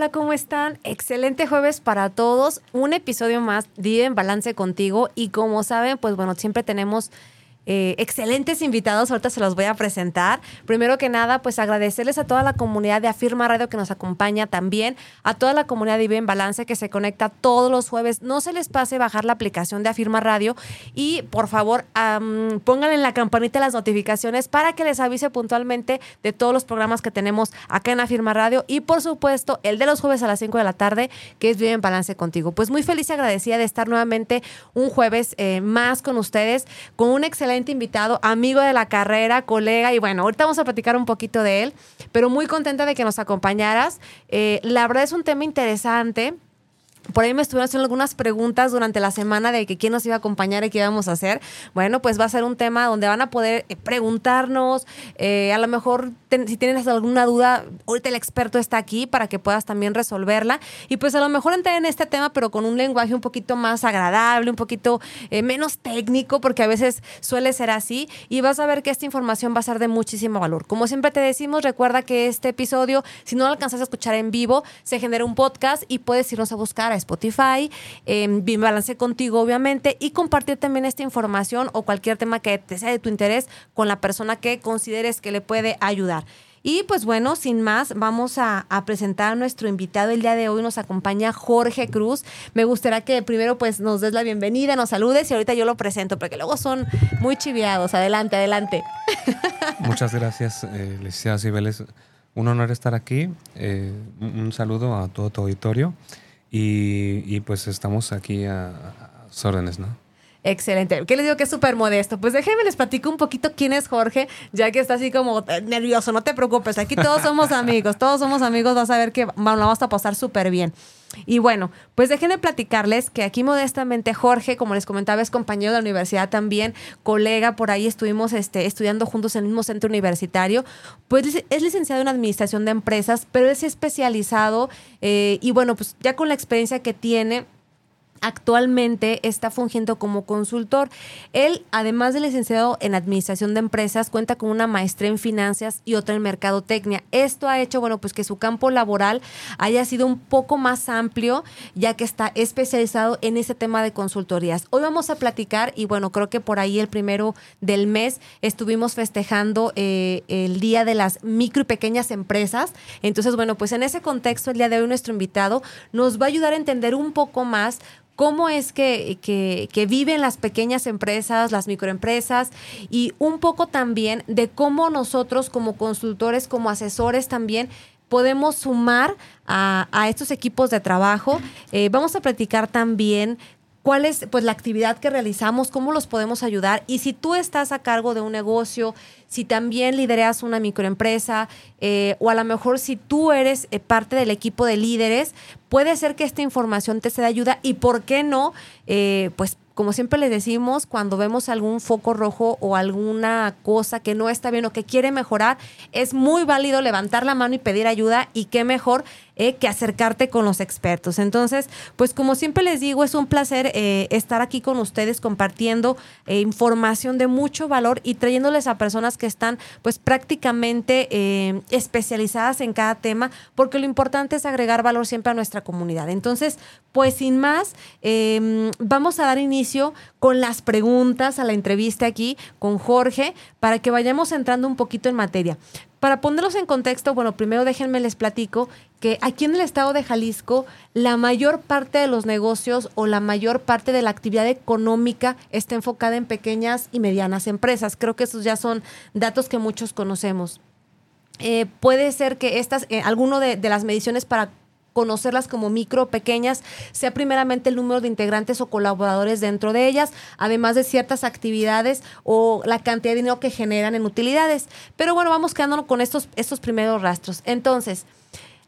Hola, ¿cómo están? Excelente jueves para todos. Un episodio más de en Balance contigo. Y como saben, pues bueno, siempre tenemos eh, excelentes invitados, ahorita se los voy a presentar. Primero que nada, pues agradecerles a toda la comunidad de Afirma Radio que nos acompaña también, a toda la comunidad de Vive en Balance que se conecta todos los jueves. No se les pase bajar la aplicación de Afirma Radio y por favor pongan en la campanita las notificaciones para que les avise puntualmente de todos los programas que tenemos acá en Afirma Radio y por supuesto el de los jueves a las 5 de la tarde que es Vive en Balance contigo. Pues muy feliz y agradecida de estar nuevamente un jueves eh, más con ustedes con un excelente invitado, amigo de la carrera, colega, y bueno, ahorita vamos a platicar un poquito de él, pero muy contenta de que nos acompañaras. Eh, la verdad es un tema interesante por ahí me estuvieron haciendo algunas preguntas durante la semana de que quién nos iba a acompañar y qué íbamos a hacer. Bueno, pues va a ser un tema donde van a poder eh, preguntarnos, eh, a lo mejor si tienes alguna duda, ahorita el experto está aquí para que puedas también resolverla. Y pues a lo mejor entrar en este tema, pero con un lenguaje un poquito más agradable, un poquito eh, menos técnico, porque a veces suele ser así. Y vas a ver que esta información va a ser de muchísimo valor. Como siempre te decimos, recuerda que este episodio, si no lo alcanzas a escuchar en vivo, se genera un podcast y puedes irnos a buscar a Spotify, eh, bien balance contigo obviamente y compartir también esta información o cualquier tema que te sea de tu interés con la persona que consideres que le puede ayudar. Y pues bueno, sin más, vamos a, presentar a nuestro invitado. El día de hoy nos acompaña Jorge Cruz. Me gustaría que primero pues nos des la bienvenida, nos saludes y ahorita yo lo presento porque luego son muy chiviados. Adelante, adelante. Muchas gracias, eh, licenciada Cibeles. Un honor estar aquí. Eh, un saludo a todo tu auditorio. Y, pues estamos aquí a, a órdenes, ¿no? Excelente. ¿Qué les digo que es súper modesto? Pues déjenme les platico un poquito quién es Jorge, ya que está así como eh, nervioso. No te preocupes, aquí todos somos amigos, todos somos amigos. Vas a ver que vamos a pasar súper bien. Y bueno, pues déjenme platicarles que aquí modestamente Jorge, como les comentaba, es compañero de la universidad también, colega, por ahí estuvimos este, estudiando juntos en el mismo centro universitario. Pues es licenciado en administración de empresas, pero es especializado eh, y bueno, pues ya con la experiencia que tiene actualmente está fungiendo como consultor. Él, además de licenciado en Administración de Empresas, cuenta con una maestría en Finanzas y otra en Mercadotecnia. Esto ha hecho, bueno, pues que su campo laboral haya sido un poco más amplio, ya que está especializado en ese tema de consultorías. Hoy vamos a platicar y bueno, creo que por ahí el primero del mes estuvimos festejando eh, el Día de las Micro y Pequeñas Empresas. Entonces, bueno, pues en ese contexto, el día de hoy nuestro invitado nos va a ayudar a entender un poco más cómo es que, que, viven las pequeñas empresas, las microempresas y un poco también de cómo nosotros como consultores, como asesores también podemos sumar a, estos equipos de trabajo. Eh, vamos a platicar también cuál es pues la actividad que realizamos, cómo los podemos ayudar y si tú estás a cargo de un negocio, si también lideras una microempresa eh, o a lo mejor si tú eres eh, parte del equipo de líderes, puede ser que esta información te sea de ayuda y por qué no, eh, pues como siempre les decimos, cuando vemos algún foco rojo o alguna cosa que no está bien o que quiere mejorar, es muy válido levantar la mano y pedir ayuda y qué mejor que acercarte con los expertos. Entonces, pues como siempre les digo, es un placer estar aquí con ustedes compartiendo información de mucho valor y trayéndoles a personas que están pues prácticamente especializadas en cada tema, porque lo importante es agregar valor siempre a nuestra comunidad. Entonces, pues sin más, em, vamos a dar inicio con las preguntas a la entrevista aquí con Jorge para que vayamos entrando un poquito en materia. Para ponerlos en contexto, bueno, primero déjenme les platico que aquí en el estado de Jalisco la mayor parte de los negocios o la mayor parte de la actividad económica está enfocada en pequeñas y medianas empresas. Creo que esos ya son datos que muchos conocemos. Eh, puede ser que estas, eh, alguno de, de las mediciones para conocerlas como micro, pequeñas, sea primeramente el número de integrantes o colaboradores dentro de ellas, además de ciertas actividades o la cantidad de dinero que generan en utilidades. Pero bueno, vamos quedándonos con estos, estos primeros rastros. Entonces,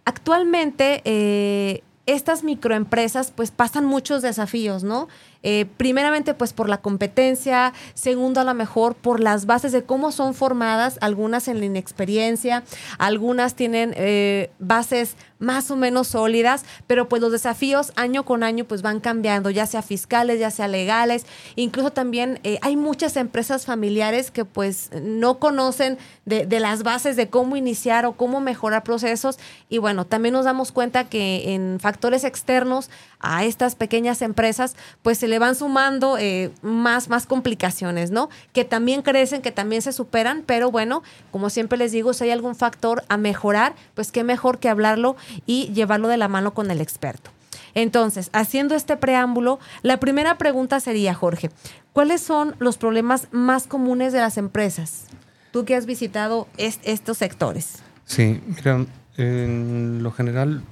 actualmente... Eh, estas microempresas pues pasan muchos desafíos, ¿no? Eh, primeramente, pues por la competencia, segundo, a lo mejor por las bases de cómo son formadas, algunas en la inexperiencia, algunas tienen eh, bases más o menos sólidas, pero pues los desafíos año con año pues van cambiando, ya sea fiscales, ya sea legales, incluso también eh, hay muchas empresas familiares que pues no conocen de, de, las bases de cómo iniciar o cómo mejorar procesos. Y bueno, también nos damos cuenta que en factores externos a estas pequeñas empresas pues se le van sumando eh, más, más complicaciones, ¿no? Que también crecen, que también se superan, pero bueno, como siempre les digo, si hay algún factor a mejorar, pues qué mejor que hablarlo y llevarlo de la mano con el experto. Entonces, haciendo este preámbulo, la primera pregunta sería, Jorge, ¿cuáles son los problemas más comunes de las empresas? Tú que has visitado estos sectores. Sí, mira, en lo general,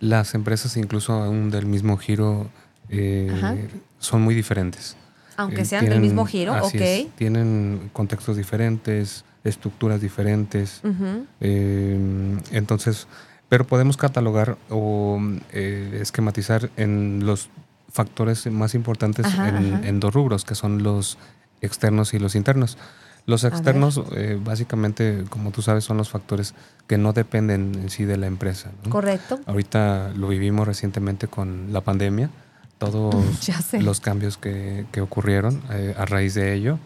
las empresas, incluso aún del mismo giro, eh, son muy diferentes. Aunque eh, sean del mismo giro, ok. tienen contextos diferentes, estructuras diferentes. Eh, entonces, pero podemos catalogar o esquematizar en los factores más importantes en, dos rubros, que son los externos y los internos. Los externos, básicamente, como tú sabes, son los factores que no dependen en sí de la empresa. Correcto. Ahorita lo vivimos recientemente con la pandemia todos los cambios que, ocurrieron eh, a raíz de ello.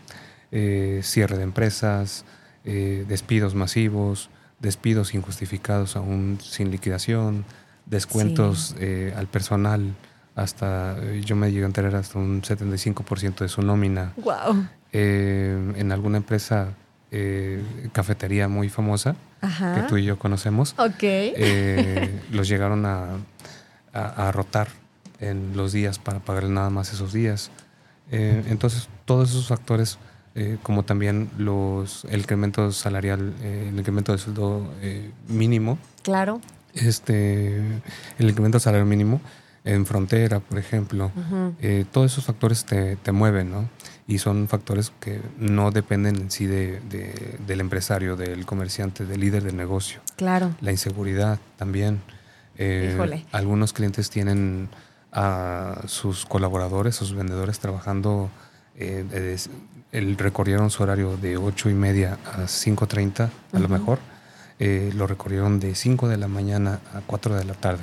Eh, cierre de empresas, eh, despidos masivos, despidos injustificados aún sin liquidación, descuentos al personal hasta, yo me llegué a enterar hasta un 75% de su nómina. Wow. En alguna empresa, cafetería muy famosa, que tú y yo conocemos, los llegaron a, a, a rotar en los días para pagarle nada más esos días. Eh, entonces, todos esos factores, eh, como también los, el incremento salarial, eh, el incremento del sueldo mínimo. Claro. Este, el incremento del salario mínimo en frontera, por ejemplo. todos esos factores te, te, mueven, ¿no? Y son factores que no dependen en sí de, del empresario, del comerciante, del líder del negocio. Claro. La inseguridad también. Híjole. Algunos clientes tienen a sus colaboradores, a sus vendedores trabajando, eh, el, recorrieron su horario de 8 y media a 5.30 a lo mejor, eh, lo recorrieron de 5 de la mañana a 4 de la tarde,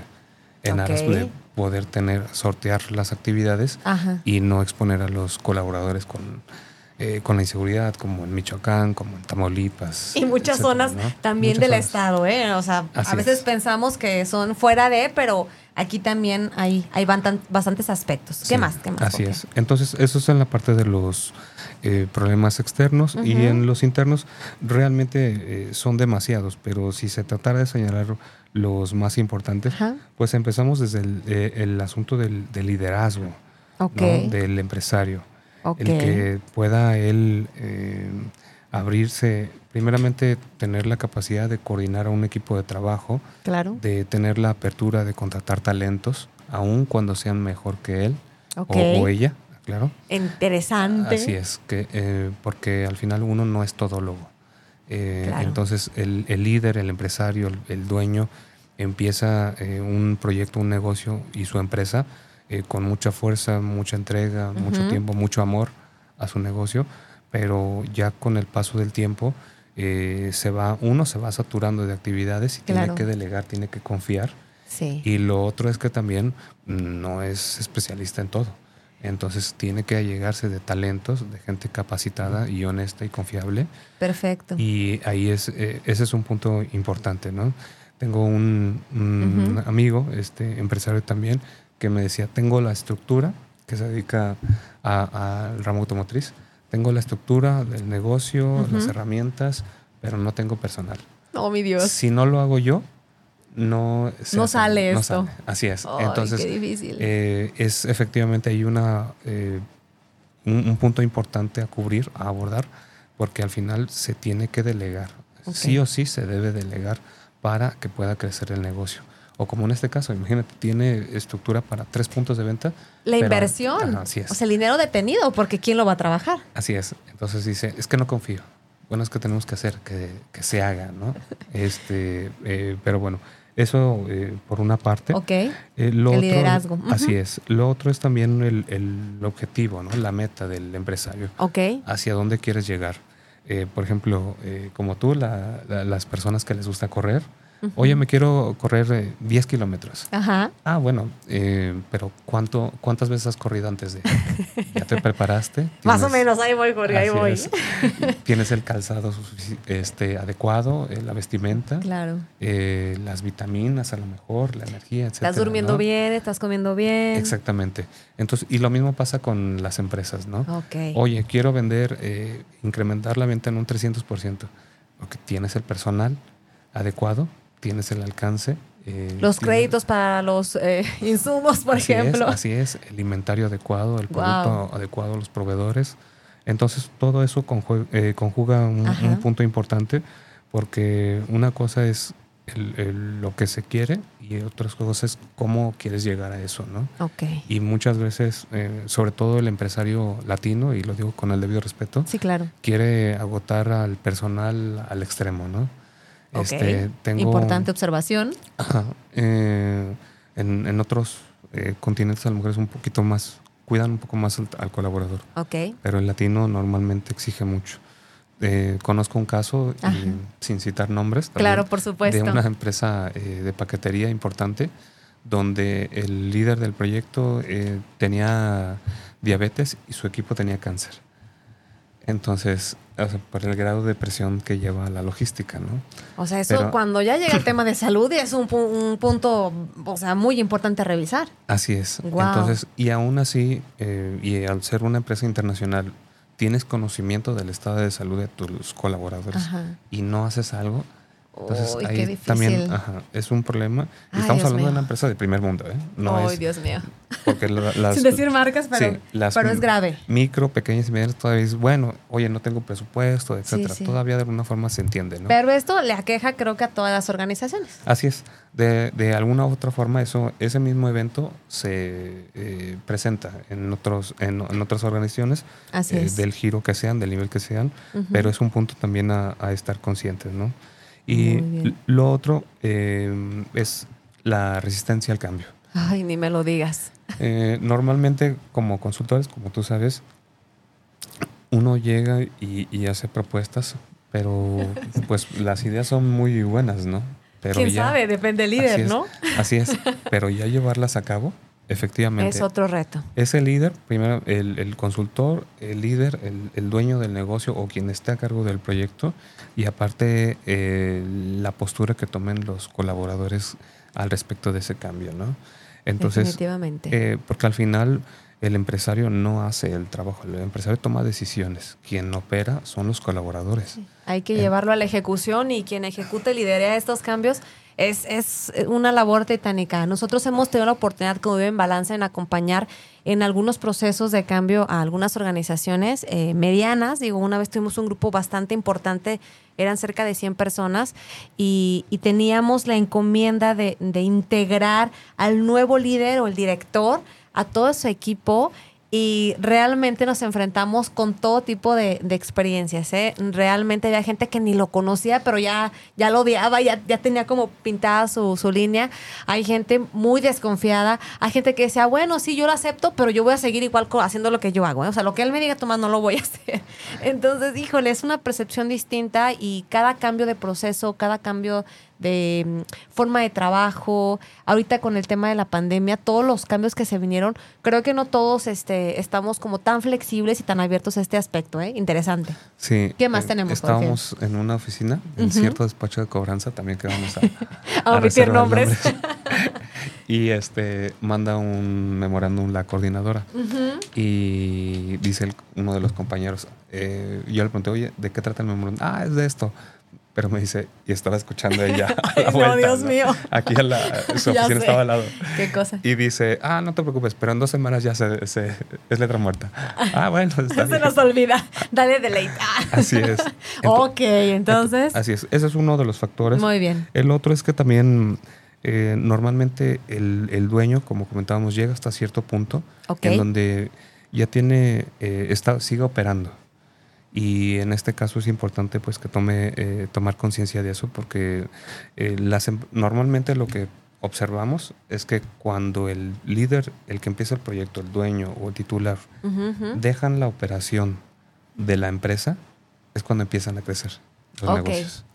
en aras de poder tener, sortear las actividades y no exponer a los colaboradores con... Eh, con la inseguridad, como en Michoacán, como en Tamaulipas. Y muchas zonas también del estado, ¿eh? O sea, a veces pensamos que son fuera de, pero aquí también hay, hay bastantes aspectos. ¿Qué más? ¿Qué más? Así es. Entonces, eso es en la parte de los eh, problemas externos y en los internos realmente eh, son demasiados, pero si se tratara de señalar los más importantes, pues empezamos desde el, eh, asunto del, liderazgo del empresario. El que pueda él abrirse primeramente tener la capacidad de coordinar a un equipo de trabajo, claro. de tener la apertura de contratar talentos, aun cuando sean mejor que él o, ella, claro. Interesante. Así es, que, eh, porque al final uno no es todólogo. Eh, entonces el, líder, el empresario, el, dueño empieza eh, un proyecto, un negocio y su empresa con mucha fuerza, mucha entrega, mucho tiempo, mucho amor a su negocio, pero ya con el paso del tiempo eh, se va, uno se va saturando de actividades y tiene que delegar, tiene que confiar. Y lo otro es que también no es especialista en todo. Entonces tiene que allegarse de talentos, de gente capacitada y honesta y confiable. Perfecto. Y ahí es, eh, ese es un punto importante, ¿no? Tengo un, amigo, este empresario también, que me decía, tengo la estructura que se dedica al ramo automotriz, tengo la estructura del negocio, las herramientas, pero no tengo personal. Oh, mi Dios. Si no lo hago yo, no, no sale esto. Así es. Entonces, eh, es efectivamente hay una, eh, un, punto importante a cubrir, a abordar, porque al final se tiene que delegar. Sí o sí se debe delegar para que pueda crecer el negocio. O como en este caso, imagínate, tiene estructura para tres puntos de venta. La inversión. así es. O sea, el dinero detenido, porque ¿quién lo va a trabajar? Así es. Entonces dice, es que no confío. Bueno, es que tenemos que hacer que, se haga, ¿no? este, eh, pero bueno, Eso eh, por una parte. Ok. Eh, lo El otro- liderazgo. Así es. Lo otro es también el, el objetivo, ¿no? la meta del empresario. Ok. Hacia dónde quieres llegar. Eh, por ejemplo, eh, como tú, la- la- las personas que les gusta correr. Oye, me quiero correr eh, 10 kilómetros. Ajá. Ah, bueno, eh, pero ¿cuánto, ¿cuántas veces has corrido antes de? ¿Ya te preparaste? Más o ¿Tienes- menos, ahí voy, Jorge, ahí voy. es. Tienes el calzado este, adecuado, eh, la vestimenta, Claro. eh, las vitaminas a lo mejor, la energía, etc. Estás durmiendo bien, estás comiendo bien. Exactamente. Entonces, y lo mismo pasa con las empresas, ¿no? Ok. Oye, quiero vender, eh, incrementar la venta en un 300%. Porque tienes el personal adecuado, tienes el alcance. eh, Los créditos para los eh, insumos, por así ejemplo. Es, así es, el inventario adecuado, el Wow. producto adecuado, los proveedores. Entonces, todo eso conjue- eh, conjuga un, punto importante porque una cosa es el- el- lo que se quiere y otras cosas es cómo quieres llegar a eso, ¿no? Ok. Y muchas veces, eh, sobre todo el empresario latino, y lo digo con el debido respeto, Sí, claro. quiere agotar al personal al extremo, ¿no? Este, Ok. Importante observación. Ajá. Eh, en, en otros eh, continentes a lo mejor es un poquito más, cuidan un poco más al, al colaborador, Ok. pero el latino normalmente exige mucho. Eh, conozco un caso, y sin citar nombres, también, Claro, por supuesto. de una empresa eh, de paquetería importante, donde el líder del proyecto eh, tenía diabetes y su equipo tenía cáncer. Entonces, o sea, por el grado de presión que lleva la logística, ¿no? O sea, eso Pero- cuando ya llega el tema de salud es un, un punto, o sea, muy importante a revisar. Así es. Entonces, y aún así, eh, y al ser una empresa internacional, tienes conocimiento del estado de salud de tus colaboradores Ajá. y no haces algo. Entonces, Uy, ahí también ajá, es un problema. Y Ay, estamos Dios hablando de una empresa de primer mundo, ¿eh? No Ay, es Dios mío. porque las, Sin decir marcas, pero, sí, las pero es grave. Micro, pequeñas y medianas todavía es bueno. Oye, no tengo presupuesto, etcétera. sí. Todavía de alguna forma se entiende, ¿no? Pero esto le aqueja, creo que a todas las organizaciones. Así es. De, de alguna u otra forma, eso, ese mismo evento se eh, presenta en, otros, en, en otras organizaciones, Así eh, es. del giro que sean, del nivel que sean, pero es un punto también a, a estar conscientes, ¿no? Y lo otro eh, es la resistencia al cambio. Ay, ni me lo digas. Eh, normalmente, como consultores, como tú sabes, uno llega y, y hace propuestas, pero pues las ideas son muy buenas, ¿no? Pero ¿Quién ya- sabe? Depende del líder, Así es, ¿no? Así es, pero ya llevarlas a cabo, efectivamente. Es otro reto. Ese líder, primero el, el consultor, el líder, el, el dueño del negocio o quien esté a cargo del proyecto y aparte eh, la postura que tomen los colaboradores al respecto de ese cambio, ¿no? Entonces, Definitivamente. eh, porque al final el empresario no hace el trabajo, el empresario toma decisiones, quien opera son los colaboradores. Hay que eh. llevarlo a la ejecución y quien ejecute lidera estos cambios es, es una labor titánica. Nosotros hemos tenido la oportunidad, como vive en Balance, en acompañar en algunos procesos de cambio a algunas organizaciones eh, medianas. Digo, una vez tuvimos un grupo bastante importante, eran cerca de 100 personas, y, y teníamos la encomienda de, de integrar al nuevo líder o el director a todo su equipo y realmente nos enfrentamos con todo tipo de, de experiencias. ¿eh? Realmente había gente que ni lo conocía, pero ya, ya lo odiaba, ya, ya tenía como pintada su, su línea. Hay gente muy desconfiada, hay gente que decía, bueno, sí, yo lo acepto, pero yo voy a seguir igual haciendo lo que yo hago. ¿eh? O sea, lo que él me diga, Tomás, no lo voy a hacer. Entonces, híjole, es una percepción distinta y cada cambio de proceso, cada cambio de forma de trabajo, ahorita con el tema de la pandemia, todos los cambios que se vinieron, creo que no todos este, estamos como tan flexibles y tan abiertos a este aspecto, ¿eh? Interesante. Sí. ¿Qué más eh, tenemos, Estábamos en una oficina, en cierto despacho de cobranza, también que vamos a, A nombres. y este manda un memorándum la coordinadora y dice el- uno de los compañeros, eh, yo le pregunté, oye, ¿de qué trata el memorándum? Ah, es de esto. Pero me dice, y estaba escuchando ella a la no, Dios mío. Aquí a la, su oficina estaba al lado. Qué cosa. Y dice, ah, no te preocupes, pero en dos semanas ya se, se- es letra muerta. Ah, bueno, está Se bien. nos olvida. Dale deleite. Ah. Así es. Ok, entonces. Así es. Ese es uno de los factores. Muy bien. El otro es que también eh, normalmente el, el dueño, como comentábamos, llega hasta cierto punto en donde ya tiene, eh, está, sigue operando. Y en este caso es importante pues que tome eh, tomar conciencia de eso porque eh, las, em- normalmente lo que observamos es que cuando el líder, el que empieza el proyecto, el dueño o el titular, dejan la operación de la empresa, es cuando empiezan a crecer los negocios.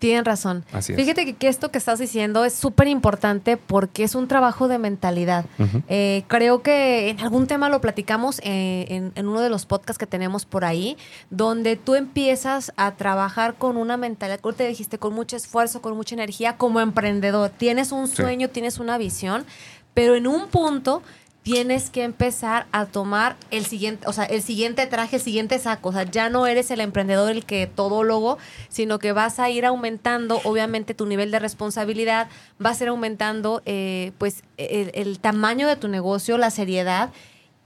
Tienen razón. Así es. Fíjate que, que esto que estás diciendo es súper importante porque es un trabajo de mentalidad. Eh, creo que en algún tema lo platicamos eh, en, en uno de los podcasts que tenemos por ahí, donde tú empiezas a trabajar con una mentalidad, como te dijiste, con mucho esfuerzo, con mucha energía, como emprendedor. Tienes un Sí. sueño, tienes una visión, pero en un punto tienes que empezar a tomar el siguiente, o sea, el siguiente traje, el siguiente saco. O sea, ya no eres el emprendedor, el que todólogo, sino que vas a ir aumentando, obviamente, tu nivel de responsabilidad, vas a ir aumentando, eh, pues, el, el tamaño de tu negocio, la seriedad,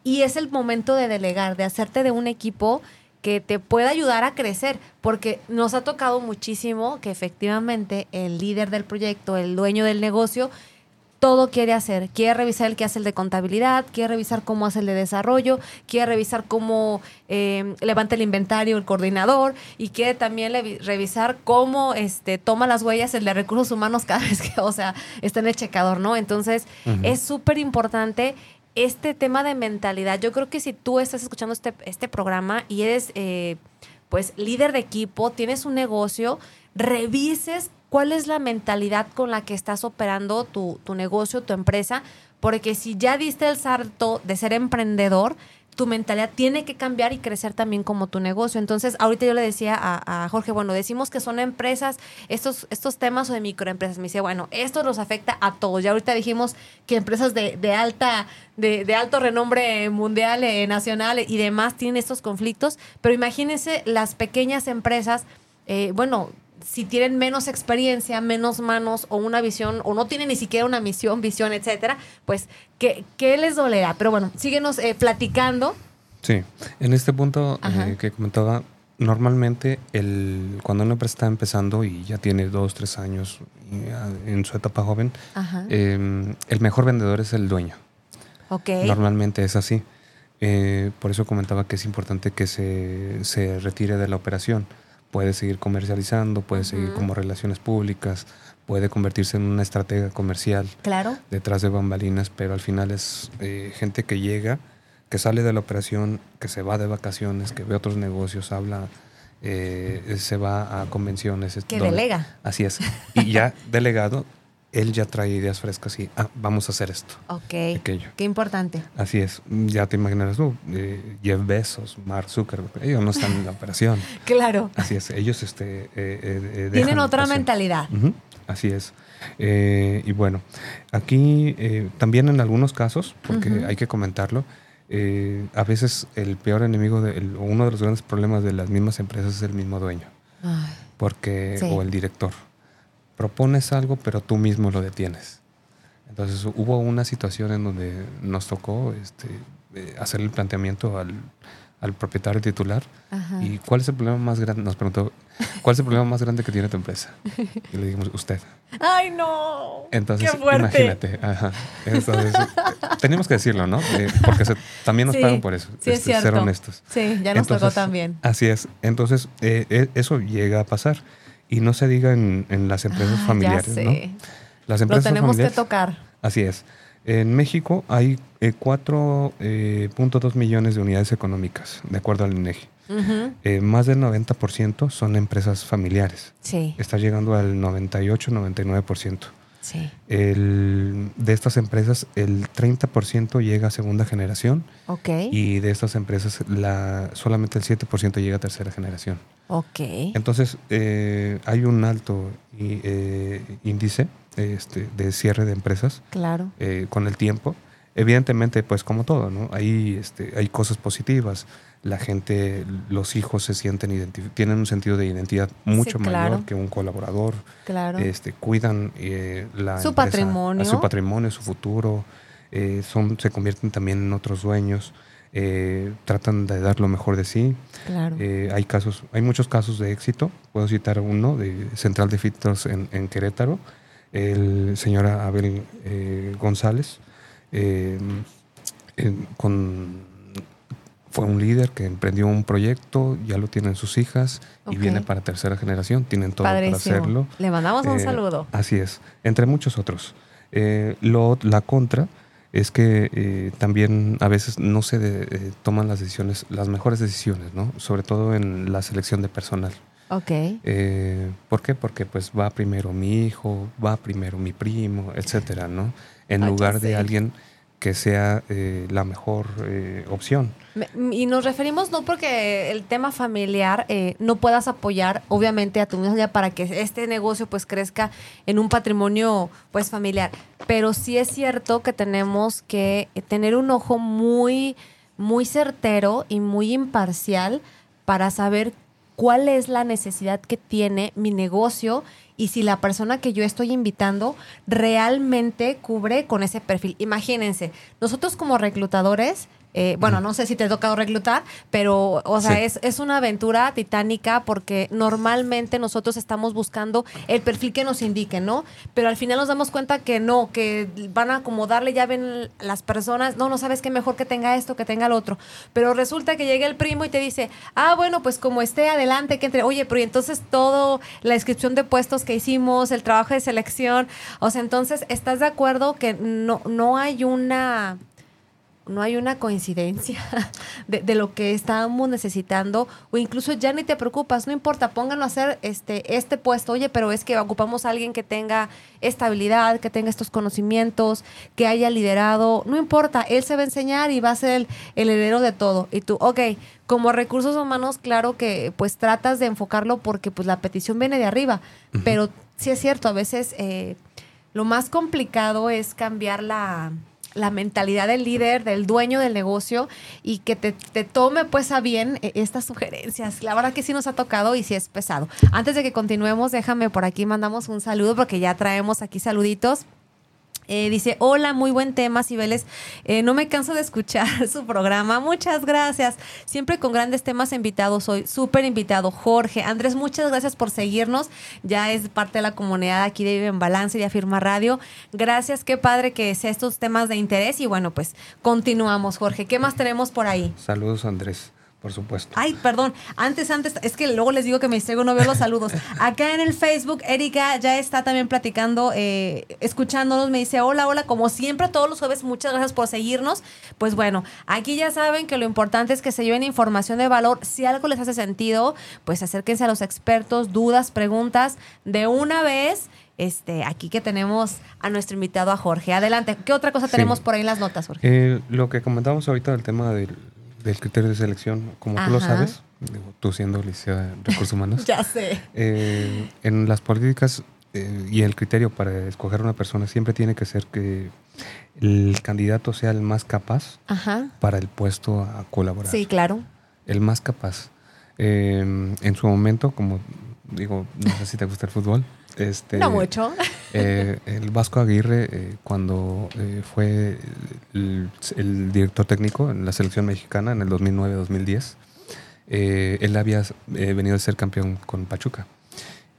y es el momento de delegar, de hacerte de un equipo que te pueda ayudar a crecer, porque nos ha tocado muchísimo que efectivamente el líder del proyecto, el dueño del negocio, todo quiere hacer. Quiere revisar el que hace el de contabilidad, quiere revisar cómo hace el de desarrollo, quiere revisar cómo eh, levanta el inventario el coordinador y quiere también revisar cómo este, toma las huellas el de recursos humanos cada vez que, o sea, está en el checador, ¿no? Entonces, es súper importante este tema de mentalidad. Yo creo que si tú estás escuchando este, este programa y eres, eh, pues, líder de equipo, tienes un negocio, revises cuál es la mentalidad con la que estás operando tu, tu negocio, tu empresa, porque si ya diste el salto de ser emprendedor, tu mentalidad tiene que cambiar y crecer también como tu negocio. Entonces, ahorita yo le decía a, Jorge, bueno, decimos que son empresas, estos, estos temas o de microempresas. Me decía, bueno, esto nos afecta a todos. Ya ahorita dijimos que empresas de, de alta, de alto renombre mundial, eh, nacional y demás tienen estos conflictos, pero imagínense las pequeñas empresas, eh, bueno, si tienen menos experiencia, menos manos o una visión, o no tienen ni siquiera una misión, visión, etcétera, pues, ¿qué, qué les dolerá? Pero bueno, síguenos eh, platicando. Sí, en este punto eh, que comentaba, normalmente el, cuando una empresa está empezando y ya tiene dos, tres años ah, en su etapa joven, eh, el mejor vendedor es el dueño. Normalmente es así. Eh, por eso comentaba que es importante que se, se retire de la operación. Puede seguir comercializando, puede seguir como relaciones públicas, puede convertirse en una estratega comercial Claro. detrás de bambalinas, pero al final es eh, gente que llega, que sale de la operación, que se va de vacaciones, que ve otros negocios, habla, eh, se va a convenciones. es Que donde- delega. Así es. Y ya delegado, él ya trae ideas frescas y ah, vamos a hacer esto, Ok. aquello. Qué importante. Así es. Ya te imaginarás tú, eh, Jeff Bezos, Mark Zuckerberg, ellos no están en la operación. Claro. Así es, ellos este, eh, eh, Tienen otra mentalidad. Así es. Eh, y bueno, aquí también en algunos casos, porque hay que comentarlo, a veces el peor enemigo, de, el- o uno de los grandes problemas de las mismas empresas es el mismo dueño, Ay, porque Sí. o el director. Propones algo, pero tú mismo lo detienes. Entonces hubo una situación en donde nos tocó este, eh, hacer el planteamiento al, al propietario titular ajá. ¿Y cuál es el problema más grande? Nos preguntó, ¿cuál es el problema más grande que tiene tu empresa? Y le dijimos, usted. Ay, no. Entonces, Qué fuerte. imagínate. Ajá. Entonces, teníamos que decirlo, ¿no? Eh, porque se- también nos Sí, pagan por eso. sí es este, Ser cierto. honestos. Sí, ya nos tocó Entonces, también. Así es. Entonces, eh, eso llega a pasar. Y no se diga en, en las empresas Ah, familiares, ya sé. ¿no? Las Lo empresas tenemos que tocar. Así es. En México hay eh, 4.2 millones de unidades económicas, de acuerdo al INEGI. Eh, más del 90% son empresas familiares. Sí, Está llegando al 98-99%. Sí. El, de estas empresas, el 30% llega a segunda generación Ok. y de estas empresas la, solamente el 7% llega a tercera generación. ok. Entonces, eh, hay un alto y, eh, índice este, de cierre de empresas Claro. eh, con el tiempo. Evidentemente, pues como todo, ¿no? Hay, este, hay cosas positivas. La gente, los hijos se sienten, tienen un sentido de identidad mucho claro. mayor que un colaborador. Claro. Este, cuidan eh, la Su empresa, patrimonio. su patrimonio, su futuro. eh, son, se convierten también en otros dueños. eh, tratan de dar lo mejor de sí. claro. Hay casos, hay muchos casos de éxito. Puedo citar uno de Central de Filtros en, en Querétaro, el señor Abel eh, González, con, fue un líder que emprendió un proyecto, ya lo tienen sus hijas y viene para tercera generación, tienen todo para Padrísimo. hacerlo. Le mandamos un Eh, saludo. Así es, entre muchos otros. Eh, lo, la contra es que eh, también a veces no se de- toman las decisiones, las mejores decisiones, ¿no? Sobre todo en la selección de personal. Ok. ¿Por qué? Porque pues va primero mi hijo, va primero mi primo, etcétera, ¿no? En Ay, ya lugar de alguien que sea eh, la mejor eh, opción. Y nos referimos no porque el tema familiar eh, no puedas apoyar, obviamente, a tu familia para que este negocio pues crezca en un patrimonio pues familiar. Pero sí es cierto que tenemos que tener un ojo muy, muy certero y muy imparcial para saber cuál es la necesidad que tiene mi negocio y si la persona que yo estoy invitando realmente cubre con ese perfil. Imagínense, nosotros como reclutadores, eh, bueno, no sé si te ha tocado reclutar, pero, o sea, Sí. es, es una aventura titánica porque normalmente nosotros estamos buscando el perfil que nos indique, ¿no? Pero al final nos damos cuenta que no, que van a acomodarle, ya ven las personas, no, no sabes qué mejor que tenga esto, que tenga el otro. Pero resulta que llega el primo y te dice, ah, bueno, pues como esté adelante, que entre, oye, pero y entonces todo, la descripción de puestos que hicimos, el trabajo de selección, o sea, entonces, ¿estás de acuerdo que no, no hay una no hay una coincidencia de, de lo que estábamos necesitando o incluso ya ni te preocupas, no importa, pónganlo a hacer este, este puesto, oye, pero es que ocupamos a alguien que tenga estabilidad, que tenga estos conocimientos, que haya liderado, no importa, él se va a enseñar y va a ser el, el heredero de todo. Y tú, ok, como recursos humanos, claro que pues tratas de enfocarlo porque pues la petición viene de arriba, pero sí es cierto, a veces eh, lo más complicado es cambiar la la mentalidad del líder, del dueño del negocio y que te, te tome pues a bien eh, estas sugerencias. La verdad que sí nos ha tocado y sí es pesado. Antes de que continuemos, déjame por aquí mandamos un saludo porque ya traemos aquí saluditos. Eh, dice, hola, muy buen tema, Cibeles. Eh, no me canso de escuchar su programa. Muchas gracias. Siempre con grandes temas invitados hoy. Súper invitado, Jorge. Andrés, muchas gracias por seguirnos. Ya es parte de la comunidad aquí de Vive en Balance y de Afirma Radio. Gracias, qué padre que sea estos temas de interés. Y bueno, pues continuamos, Jorge. ¿Qué más tenemos por ahí? Saludos, Andrés, por supuesto. Ay, perdón. Antes, antes, es que luego les digo que me distraigo, no veo los saludos. Acá en el Facebook, Erika ya está también platicando, eh, escuchándonos. Me dice, hola, hola, como siempre, todos los jueves, muchas gracias por seguirnos. Pues bueno, aquí ya saben que lo importante es que se lleven información de valor. Si algo les hace sentido, pues acérquense a los expertos, dudas, preguntas, de una vez. Este, aquí que tenemos a nuestro invitado a Jorge. Adelante. ¿Qué otra cosa Sí. tenemos por ahí en las notas, Jorge? Eh, lo que comentábamos ahorita del tema del, del criterio de selección, como tú lo sabes, digo, tú siendo licenciada en recursos humanos, ya sé. eh, en las políticas eh, y el criterio para escoger una persona siempre tiene que ser que el candidato sea el más capaz Ajá. para el puesto a colaborar. Sí, claro. El más capaz. Eh, en su momento, como digo, no sé si te gusta el fútbol. Este, no mucho. eh, el Vasco Aguirre, eh, cuando eh, fue el, el director técnico en la selección mexicana en el 2009-2010, eh, él había venido a ser campeón con Pachuca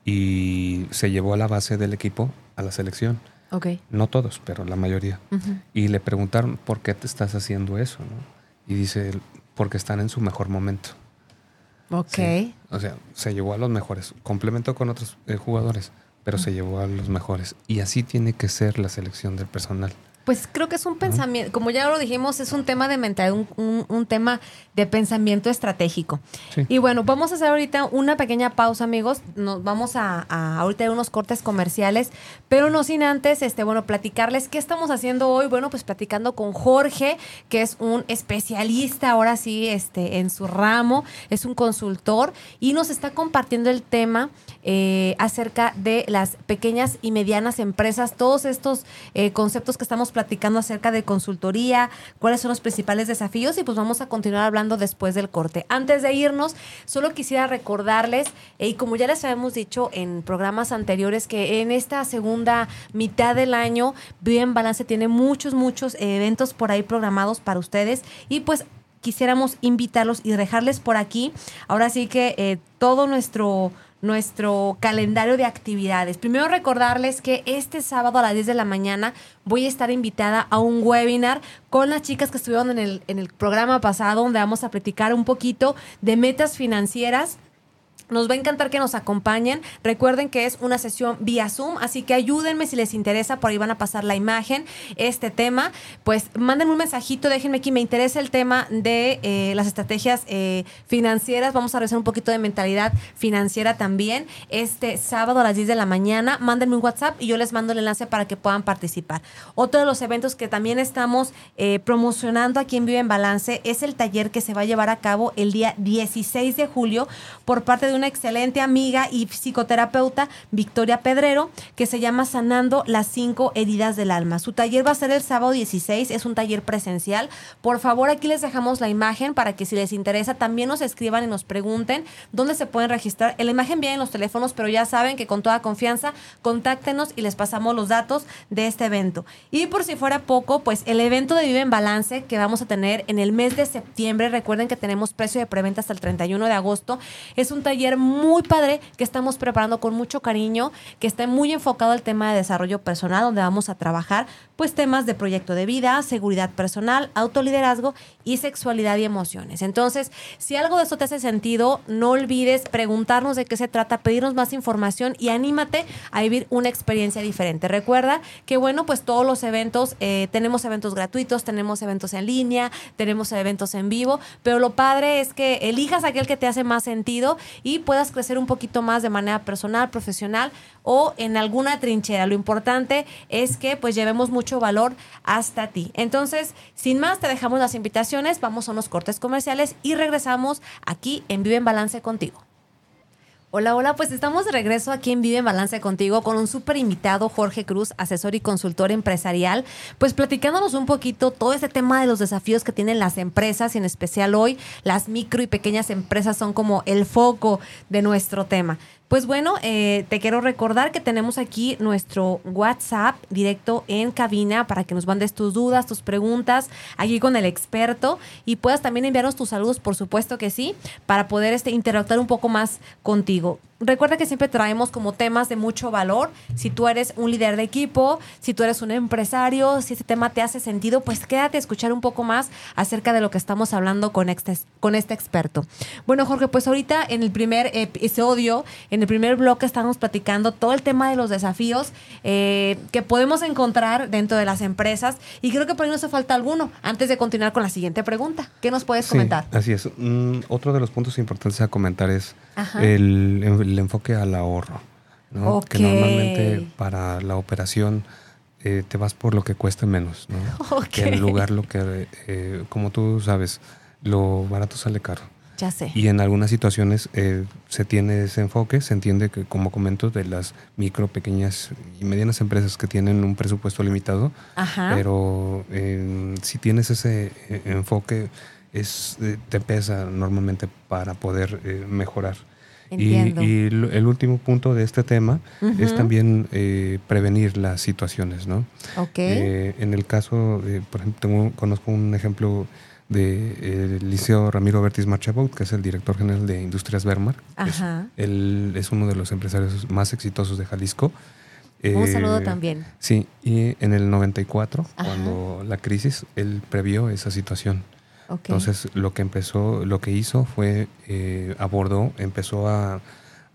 y se llevó a la base del equipo a la selección. No todos, pero la mayoría. Y le preguntaron, ¿por qué te estás haciendo eso? no? Y dice, porque están en su mejor momento. Ok. Sí. O sea, se llevó a los mejores. Complementó con otros eh, jugadores, pero se llevó a los mejores. Y así tiene que ser la selección del personal. Pues creo que es un pensamiento, como ya lo dijimos, es un tema de mentalidad, un, un- un tema de pensamiento estratégico. Sí. Y bueno, vamos a hacer ahorita una pequeña pausa, amigos. Nos vamos a, a ahorita hay unos cortes comerciales, pero no sin antes, este, bueno, platicarles qué estamos haciendo hoy. Bueno, pues platicando con Jorge, que es un especialista ahora sí, este, en su ramo, es un consultor y nos está compartiendo el tema eh, acerca de las pequeñas y medianas empresas, todos estos eh, conceptos que estamos platicando acerca de consultoría, cuáles son los principales desafíos y pues vamos a continuar hablando después del corte. Antes de irnos, solo quisiera recordarles, y como ya les habíamos dicho en programas anteriores, que en esta segunda mitad del año, Bien Balance tiene muchos, muchos eventos por ahí programados para ustedes y pues quisiéramos invitarlos y dejarles por aquí. Ahora sí que eh, todo nuestro nuestro calendario de actividades. Primero recordarles que este sábado a las 10 de la mañana voy a estar invitada a un webinar con las chicas que estuvieron en el, en el programa pasado, donde vamos a platicar un poquito de metas financieras nos va a encantar que nos acompañen. Recuerden que es una sesión vía Zoom, así que ayúdenme si les interesa, por ahí van a pasar la imagen, este tema. Pues mándenme un mensajito, déjenme aquí, me interesa el tema de eh, las estrategias eh, financieras. Vamos a revisar un poquito de mentalidad financiera también. Este sábado a las 10 de la mañana, mándenme un WhatsApp y yo les mando el enlace para que puedan participar. Otro de los eventos que también estamos eh, promocionando aquí en Vive en Balance es el taller que se va a llevar a cabo el día 16 de julio por parte de una excelente amiga y psicoterapeuta, Victoria Pedrero, que se llama Sanando las cinco heridas del alma. Su taller va a ser el sábado 16, es un taller presencial. Por favor, aquí les dejamos la imagen para que si les interesa también nos escriban y nos pregunten dónde se pueden registrar. La imagen viene en los teléfonos, pero ya saben que con toda confianza contáctenos y les pasamos los datos de este evento. Y por si fuera poco, pues el evento de Vive en Balance que vamos a tener en el mes de septiembre, recuerden que tenemos precio de preventa hasta el 31 de agosto, es un taller muy padre que estamos preparando con mucho cariño, que está muy enfocado al tema de desarrollo personal, donde vamos a trabajar pues temas de proyecto de vida, seguridad personal, autoliderazgo y sexualidad y emociones. Entonces, si algo de esto te hace sentido, no olvides preguntarnos de qué se trata, pedirnos más información y anímate a vivir una experiencia diferente. Recuerda que, bueno, pues todos los eventos, eh, tenemos eventos gratuitos, tenemos eventos en línea, tenemos eventos en vivo, pero lo padre es que elijas aquel que te hace más sentido y puedas crecer un poquito más de manera personal, profesional o en alguna trinchera. Lo importante es que pues llevemos mucho valor hasta ti. Entonces, sin más, te dejamos las invitaciones, vamos a unos cortes comerciales y regresamos aquí en Vive en Balance contigo. Hola, hola, pues estamos de regreso aquí en Vive en Balance contigo con un súper invitado, Jorge Cruz, asesor y consultor empresarial, pues platicándonos un poquito todo este tema de los desafíos que tienen las empresas y en especial hoy las micro y pequeñas empresas son como el foco de nuestro tema. Pues bueno, eh, te quiero recordar que tenemos aquí nuestro WhatsApp directo en cabina para que nos mandes tus dudas, tus preguntas aquí con el experto y puedas también enviarnos tus saludos, por supuesto que sí, para poder este, interactuar un poco más contigo. Recuerda que siempre traemos como temas de mucho valor. Si tú eres un líder de equipo, si tú eres un empresario, si ese tema te hace sentido, pues quédate a escuchar un poco más acerca de lo que estamos hablando con este, con este experto. Bueno, Jorge, pues ahorita en el primer episodio, en el primer bloque, estamos platicando todo el tema de los desafíos eh, que podemos encontrar dentro de las empresas y creo que por ahí no hace falta alguno. Antes de continuar con la siguiente pregunta, ¿qué nos puedes comentar? Así es. Mm, otro de los puntos importantes a comentar es el, el, enfoque al ahorro, ¿no? que normalmente para la operación eh, te vas por lo que cueste menos, ¿no? que en lugar lo que, eh, como tú sabes, lo barato sale caro. Ya sé. Y en algunas situaciones eh, se tiene ese enfoque, se entiende que, como comento, de las micro, pequeñas y medianas empresas que tienen un presupuesto limitado, pero si tienes ese enfoque, es, te pesa normalmente para poder mejorar. Y, el último punto de este tema es también eh, prevenir las situaciones, ¿no? Eh, en el caso, por ejemplo, tengo, conozco un ejemplo de eh, Liceo Ramiro Bertis Marchabot, que es el director general de Industrias Bermar. él es uno de los empresarios más exitosos de Jalisco. un saludo también. Sí, y en el 94, cuando la crisis, él previó esa situación. Entonces, lo que empezó, lo que hizo fue eh, abordó, empezó a,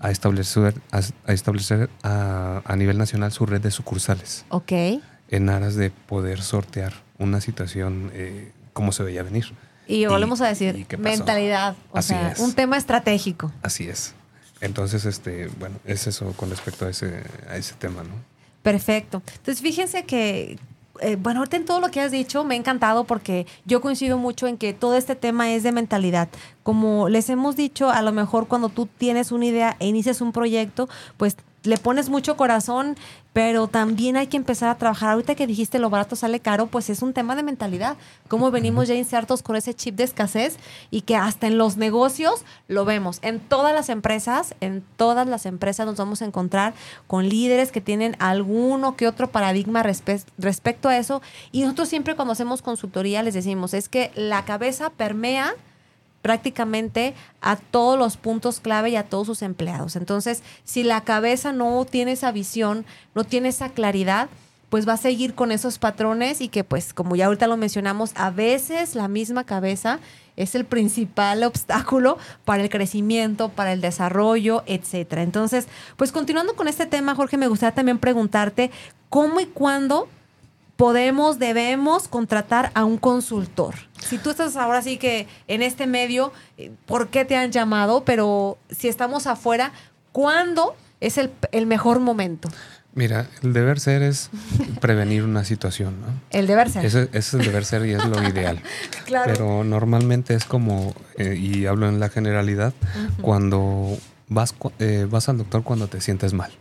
establecer, a, establecer a, nivel nacional su red de sucursales. Ok. En aras de poder sortear una situación eh, como se veía venir. Y volvemos a decir, mentalidad, o sea, un tema estratégico. Así es. Entonces, este, bueno, es eso con respecto a ese, a ese tema, ¿no? Perfecto. Entonces, fíjense que, eh, bueno, ahorita en todo lo que has dicho me ha encantado porque yo coincido mucho en que todo este tema es de mentalidad. Como les hemos dicho, a lo mejor cuando tú tienes una idea e inicias un proyecto, pues le pones mucho corazón, pero también hay que empezar a trabajar. Ahorita que dijiste lo barato sale caro, pues es un tema de mentalidad. Cómo venimos ya insertos con ese chip de escasez y que hasta en los negocios lo vemos. En todas las empresas, en todas las empresas nos vamos a encontrar con líderes que tienen alguno que otro paradigma respecto a eso. Y nosotros siempre cuando hacemos consultoría les decimos, es que la cabeza permea prácticamente a todos los puntos clave y a todos sus empleados. Entonces, si la cabeza no tiene esa visión, no tiene esa claridad, pues va a seguir con esos patrones y que pues como ya ahorita lo mencionamos, a veces la misma cabeza es el principal obstáculo para el crecimiento, para el desarrollo, etcétera. Entonces, pues continuando con este tema, Jorge, me gustaría también preguntarte cómo y cuándo podemos, debemos contratar a un consultor. Si tú estás ahora sí que en este medio, eh, ¿por qué te han llamado? Pero si estamos afuera, ¿cuándo es el, el mejor momento? Mira, el deber ser es prevenir una situación, ¿no? El deber ser. Ese, ese es el deber ser y es lo ideal. Claro. Pero normalmente es como, eh, y hablo en la generalidad, cuando vas, eh, vas al doctor cuando te sientes mal.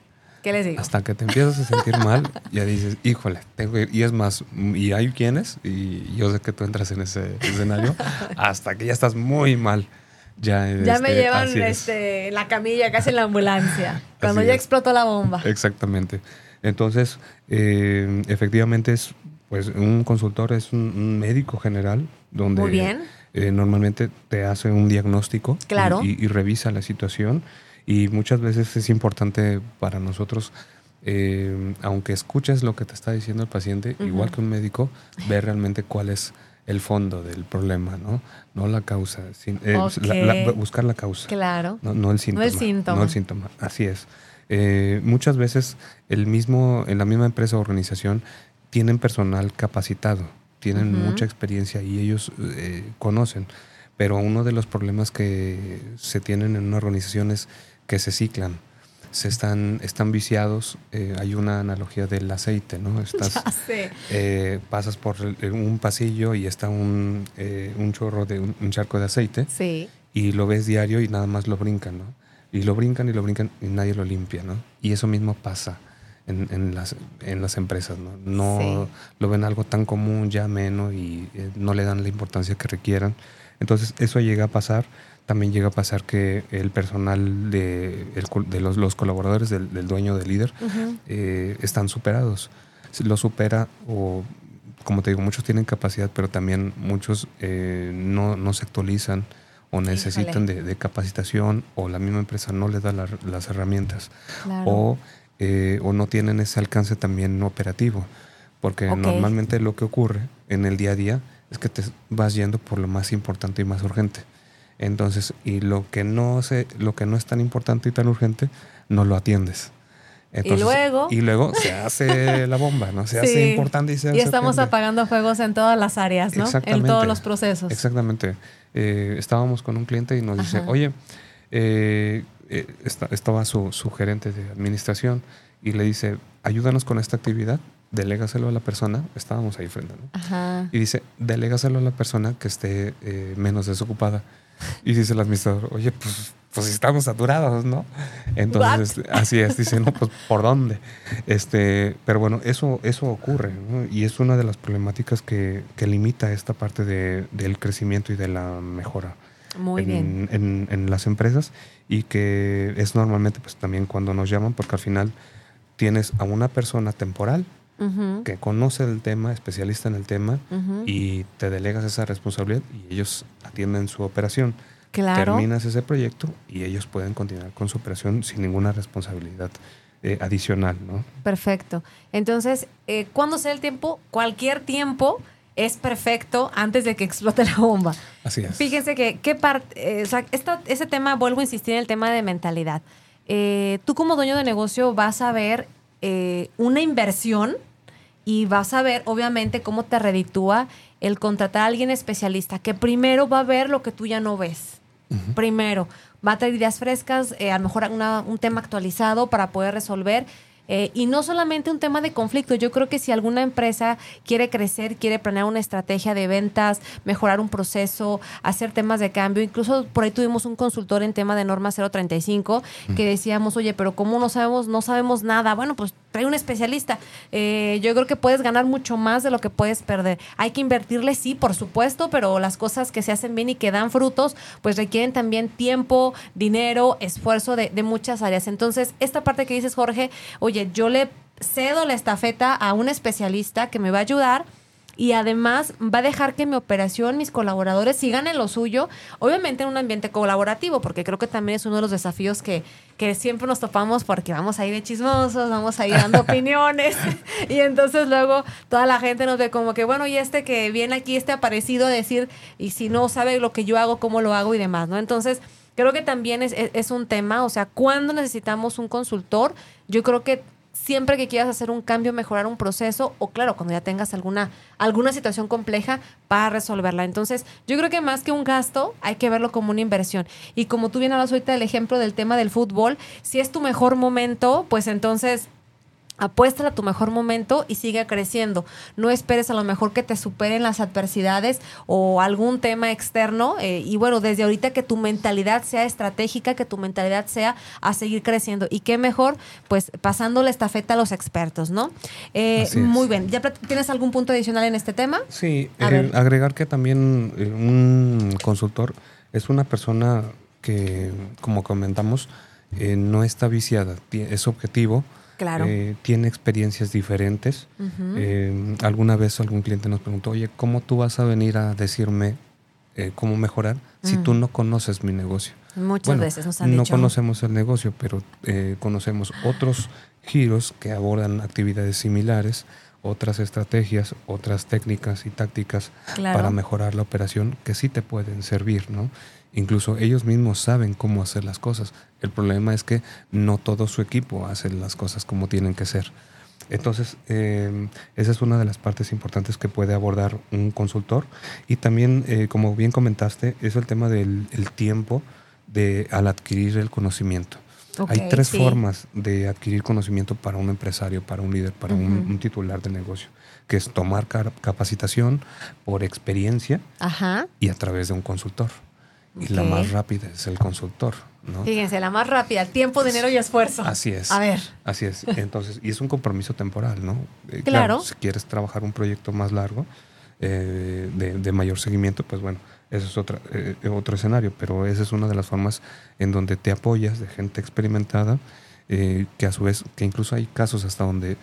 ¿Qué les digo? Hasta que te empiezas a sentir mal, ya dices, híjole, tengo que ir". Y es más, y hay quienes, y yo sé que tú entras en ese escenario, hasta que ya estás muy mal. Ya, Ya me este, llevan este, la camilla, casi en la ambulancia, cuando Así ya es. explotó la bomba. Exactamente. Entonces, eh, efectivamente es, pues, un consultor es un, un médico general donde Muy bien. eh, normalmente te hace un diagnóstico y- Claro. y, y revisa la situación y muchas veces es importante para nosotros, eh, aunque escuches lo que te está diciendo el paciente, igual que un médico, ver realmente cuál es el fondo del problema, ¿no? No la causa, sin- eh, la- la- buscar la causa. Claro. No, no el síntoma. el síntoma. No el síntoma, así es. Eh, muchas veces el mismo, en la misma empresa o organización tienen personal capacitado, tienen mucha experiencia y ellos eh, conocen. Pero uno de los problemas que se tienen en una organización es que se ciclan, se están, están viciados. eh, hay una analogía del aceite, ¿no? Estás, eh, pasas por un pasillo y está un, eh, un chorro de un- un charco de aceite Sí. y lo ves diario y nada más lo brincan, ¿no? Y lo brincan y lo brincan y nadie lo limpia, ¿no? Y eso mismo pasa en, en las, en las empresas, ¿no? No Sí. lo ven algo tan común, ya menos, y eh, no le dan la importancia que requieran. Entonces, eso llega a pasar. También llega a pasar que el personal de, el de los, los colaboradores del, del dueño, del líder, eh, están superados. Si Lo supera o, como te digo, muchos tienen capacidad, pero también muchos eh, no, no se actualizan o necesitan de, de capacitación o la misma empresa no les da la- las herramientas Claro. o, eh, o no tienen ese alcance también operativo. Porque normalmente lo que ocurre en el día a día es que te vas yendo por lo más importante y más urgente. Entonces, y lo que no se, lo que no es tan importante y tan urgente, no lo atiendes. Entonces, luego- Y luego se hace la bomba, ¿no? Se hace importante y se Y hace estamos urgente. apagando fuegos en todas las áreas, ¿no? En todos los procesos. Exactamente. Eh, estábamos con un cliente y nos dice, oye, eh, eh, esta- estaba su, su gerente de administración y le dice, ayúdanos con esta actividad, delégaselo a la persona, estábamos ahí frente, ¿no? Ajá. Y dice, delégaselo a la persona que esté eh, menos desocupada. Y dice el administrador, oye, pues, pues estamos saturados, ¿no? Entonces, este, así es, dice, no, pues, ¿por dónde? Este, pero bueno, eso, eso ocurre, ¿no? Y es una de las problemáticas que, que limita esta parte de- del crecimiento y de la mejora Muy en, bien. en- en las empresas y que es normalmente pues también cuando nos llaman porque al final tienes a una persona temporal Que conoce el tema, especialista en el tema, y te delegas esa responsabilidad y ellos atienden su operación. Claro. Terminas ese proyecto y ellos pueden continuar con su operación sin ninguna responsabilidad eh, adicional, ¿no? Perfecto. Entonces, eh, ¿cuándo sea el tiempo? Cualquier tiempo es perfecto antes de que explote la bomba. Así es. Fíjense que, qué parte, eh, o sea, esta- ese tema, vuelvo a insistir en el tema de mentalidad. Eh, tú como dueño de negocio vas a ver eh, una inversión y vas a ver, obviamente, cómo te reditúa el contratar a alguien especialista, que primero va a ver lo que tú ya no ves. Primero, va a traer ideas frescas, eh, a lo mejor una- un tema actualizado para poder resolver. Eh, y no solamente un tema de conflicto, yo creo que si alguna empresa quiere crecer, quiere planear una estrategia de ventas, mejorar un proceso, hacer temas de cambio, incluso por ahí tuvimos un consultor en tema de norma 035 que decíamos, oye, pero ¿cómo no sabemos, no sabemos nada? Bueno, pues trae un especialista. Eh, yo creo que puedes ganar mucho más de lo que puedes perder. Hay que invertirle, sí, por supuesto, pero las cosas que se hacen bien y que dan frutos, pues requieren también tiempo, dinero, esfuerzo de, de muchas áreas. Entonces, esta parte que dices, Jorge, oye, yo le cedo la estafeta a un especialista que me va a ayudar y además va a dejar que mi operación, mis colaboradores sigan en lo suyo, obviamente en un ambiente colaborativo, porque creo que también es uno de los desafíos que, que siempre nos topamos porque vamos ahí de chismosos, vamos ahí dando opiniones y entonces luego toda la gente nos ve como que, bueno, y este que viene aquí, este aparecido a decir, y si no sabe lo que yo hago, cómo lo hago y demás, ¿no? Entonces, creo que también es, es, un tema, o sea, cuando necesitamos un consultor, yo creo que siempre que quieras hacer un cambio, mejorar un proceso, o claro, cuando ya tengas alguna, alguna situación compleja para resolverla. Entonces, yo creo que más que un gasto, hay que verlo como una inversión. Y como tú bien hablas ahorita del ejemplo del tema del fútbol, si es tu mejor momento, pues entonces Apuesta a tu mejor momento y sigue creciendo. No esperes a lo mejor que te superen las adversidades o algún tema externo. Eh, y bueno, desde ahorita que tu mentalidad sea estratégica, que tu mentalidad sea a seguir creciendo. Y qué mejor, pues pasando la estafeta a los expertos, ¿no? Eh, muy bien. ¿Ya tienes algún punto adicional en este tema? Sí, eh, agregar que también un consultor es una persona que, como comentamos, no está viciada, es objetivo Claro. Eh, tiene experiencias diferentes. Eh, alguna vez algún cliente nos preguntó, oye, ¿cómo tú vas a venir a decirme eh, cómo mejorar si tú no conoces mi negocio? Muchas veces nos han no conocemos el negocio, pero conocemos otros giros que abordan actividades similares, otras estrategias, otras técnicas y tácticas para mejorar la operación que sí te pueden servir, ¿no? Incluso ellos mismos saben cómo hacer las cosas. El problema es que no todo su equipo hace las cosas como tienen que ser. Entonces, em, esa es una de las partes importantes que puede abordar un consultor. Y también, eh, como bien comentaste, es el tema del tiempo de, al adquirir el conocimiento. Hay tres formas de adquirir conocimiento para un empresario, para un líder, para un, titular de negocio, que es tomar capacitación por experiencia y a través de un consultor. Y la más rápida es el consultor, ¿no? Fíjense, la más rápida, tiempo, dinero y esfuerzo. Así es. A ver. Así es. Entonces, y es un compromiso temporal, ¿no? Eh, claro. Si quieres trabajar un proyecto más largo, eh, de, mayor seguimiento, pues bueno, eso es otra, eh, otro escenario, pero esa es una de las formas en donde te apoyas de gente experimentada, que a su vez, que incluso hay casos hasta donde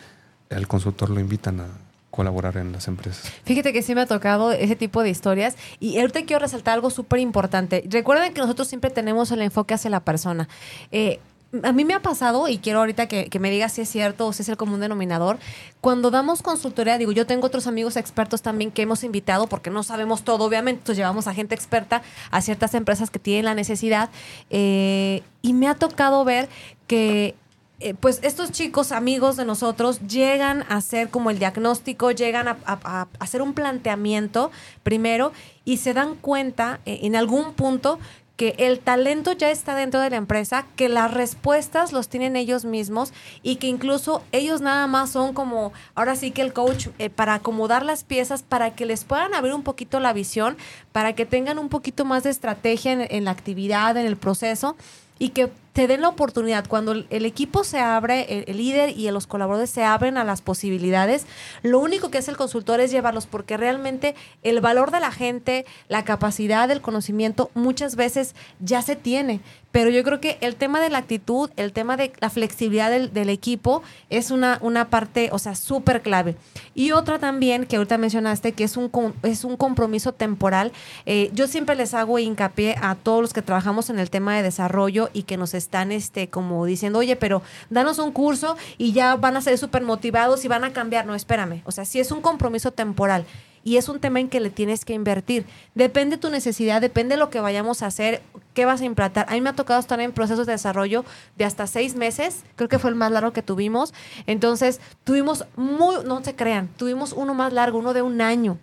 al consultor lo invitan a, colaborar en las empresas. Fíjate que sí me ha tocado ese tipo de historias y ahorita quiero resaltar algo súper importante. Recuerden que nosotros siempre tenemos el enfoque hacia la persona. Eh, a mí me ha pasado, y quiero ahorita que, me digas si es cierto o si es el común denominador, cuando damos consultoría, digo, yo tengo otros amigos expertos también que hemos invitado, porque no sabemos todo, obviamente, entonces llevamos a gente experta a ciertas empresas que tienen la necesidad, eh, y me ha tocado ver que eh, pues estos chicos amigos de nosotros llegan a hacer como el diagnóstico, llegan a, hacer un planteamiento primero y se dan cuenta eh, en algún punto que el talento ya está dentro de la empresa, que las respuestas los tienen ellos mismos y que incluso ellos nada más son como, ahora sí que el coach, eh, para acomodar las piezas, para que les puedan abrir un poquito la visión, para que tengan un poquito más de estrategia en la actividad, en el proceso y que te den la oportunidad. Cuando el, equipo se abre, el, líder y los colaboradores se abren a las posibilidades, lo único que hace el consultor es llevarlos, porque realmente el valor de la gente, la capacidad, el conocimiento, muchas veces ya se tiene. Pero yo creo que el tema de la actitud, el tema de la flexibilidad del, equipo es una, una parte, o sea, súper clave. Y otra también que ahorita mencionaste, que es un, es un compromiso temporal. Eh, yo siempre les hago hincapié a todos los que trabajamos en el tema de desarrollo y que nos están este, como diciendo, oye, pero danos un curso y ya van a ser súper motivados y van a cambiar. No, espérame. O sea, si es un compromiso temporal y es un tema en que le tienes que invertir. Depende tu necesidad, depende de lo que vayamos a hacer, qué vas a implantar. A mí me ha tocado estar en procesos de desarrollo de hasta seis meses, creo que fue el más largo que tuvimos. Entonces, tuvimos muy, no se crean, tuvimos uno más largo, uno de un año.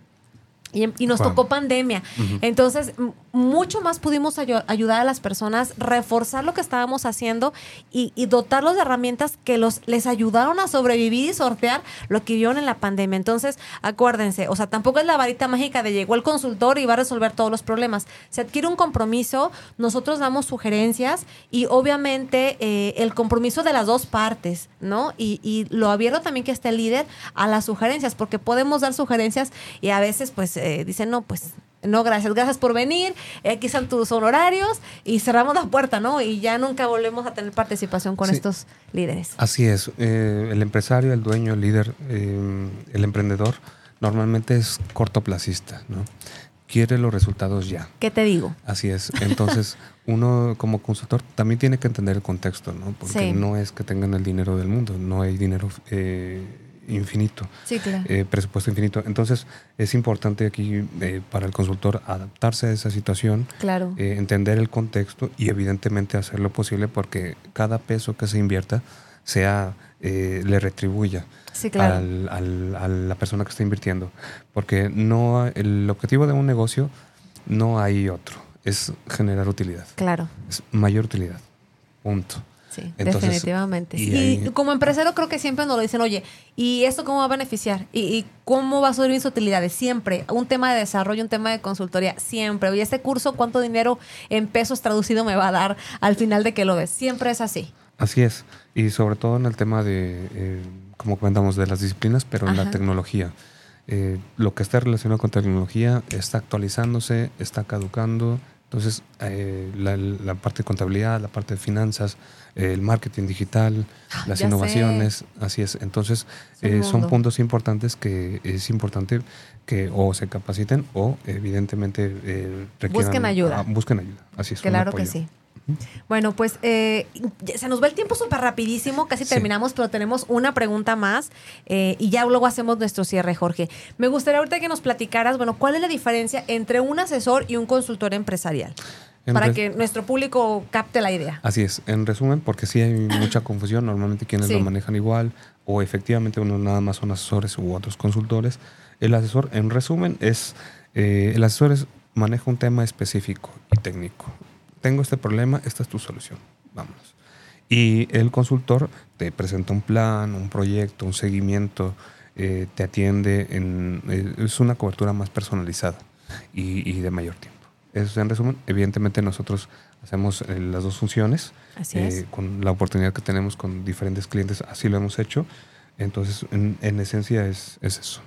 Y, nos tocó pandemia. Entonces, mucho más pudimos ayudar a las personas, reforzar lo que estábamos haciendo y, dotarlos de herramientas que los, les ayudaron a sobrevivir y sortear lo que vieron en la pandemia. Entonces, acuérdense, o sea, tampoco es la varita mágica de llegó el consultor y va a resolver todos los problemas. Se adquiere un compromiso, nosotros damos sugerencias y obviamente eh, el compromiso de las dos partes, ¿no? Y, y lo abierto también que esté el líder a las sugerencias, porque podemos dar sugerencias y a veces pues eh, dicen, no, pues no, gracias, gracias por venir, aquí están tus honorarios y cerramos la puerta, ¿no? Y ya nunca volvemos a tener participación con estos líderes. Así es, eh, el empresario, el dueño, el líder, eh, el emprendedor normalmente es cortoplacista, ¿no? Quiere los resultados ya. ¿Qué te digo? Así es. Entonces, uno como consultor también tiene que entender el contexto, ¿no? Porque Sí. no es que tengan el dinero del mundo, no hay dinero eh, infinito, Sí, claro. eh, presupuesto infinito. Entonces, es importante aquí eh, para el consultor adaptarse a esa situación, claro. eh, entender el contexto y evidentemente hacer lo posible porque cada peso que se invierta sea eh, le retribuya sí, claro. al- al- a la persona que está invirtiendo. Porque no el objetivo de un negocio no hay otro, es generar utilidad, Claro. es mayor utilidad. Punto. Sí, Entonces, definitivamente. y como empresario creo que siempre nos lo dicen, oye, ¿y esto cómo va a beneficiar? ¿Y, y cómo va a subir mis utilidades? Siempre. Un tema de desarrollo, un tema de consultoría, siempre. Oye, este curso, ¿cuánto dinero en pesos traducido me va a dar al final de que lo ves? Siempre es así. Así es. Y sobre todo en el tema de, eh, como comentamos, de las disciplinas, pero en Ajá. la tecnología. Eh, lo que está relacionado con tecnología está actualizándose, está caducando. Entonces, eh, la, la parte de contabilidad, la parte de finanzas, eh, el marketing digital, las ya sé. innovaciones, así es. Entonces, eh, son puntos importantes que es importante que o se capaciten o evidentemente eh, requieran- Busquen ayuda. ah, busquen ayuda, así es. Claro que sí. Bueno, pues eh, se nos va el tiempo súper rapidísimo, casi Sí. terminamos, pero tenemos una pregunta más eh, y ya luego hacemos nuestro cierre, Jorge. Me gustaría ahorita que nos platicaras, bueno, ¿cuál es la diferencia entre un asesor y un consultor empresarial? En Para que nuestro público capte la idea. Así es, en resumen, porque sí hay mucha confusión, normalmente quienes Sí. lo manejan igual, o efectivamente uno nada más son asesores u otros consultores. El asesor, en resumen, es, eh, el asesor es- maneja un tema específico y técnico. Tengo este problema, esta es tu solución, vámonos. Y el consultor te presenta un plan, un proyecto, un seguimiento, eh, te atiende, en, eh, es una cobertura más personalizada y, y de mayor tiempo. Eso es en resumen. Evidentemente nosotros hacemos eh, las dos funciones. Así es. Con la oportunidad que tenemos con diferentes clientes, así lo hemos hecho. Entonces, en, en esencia es, es eso.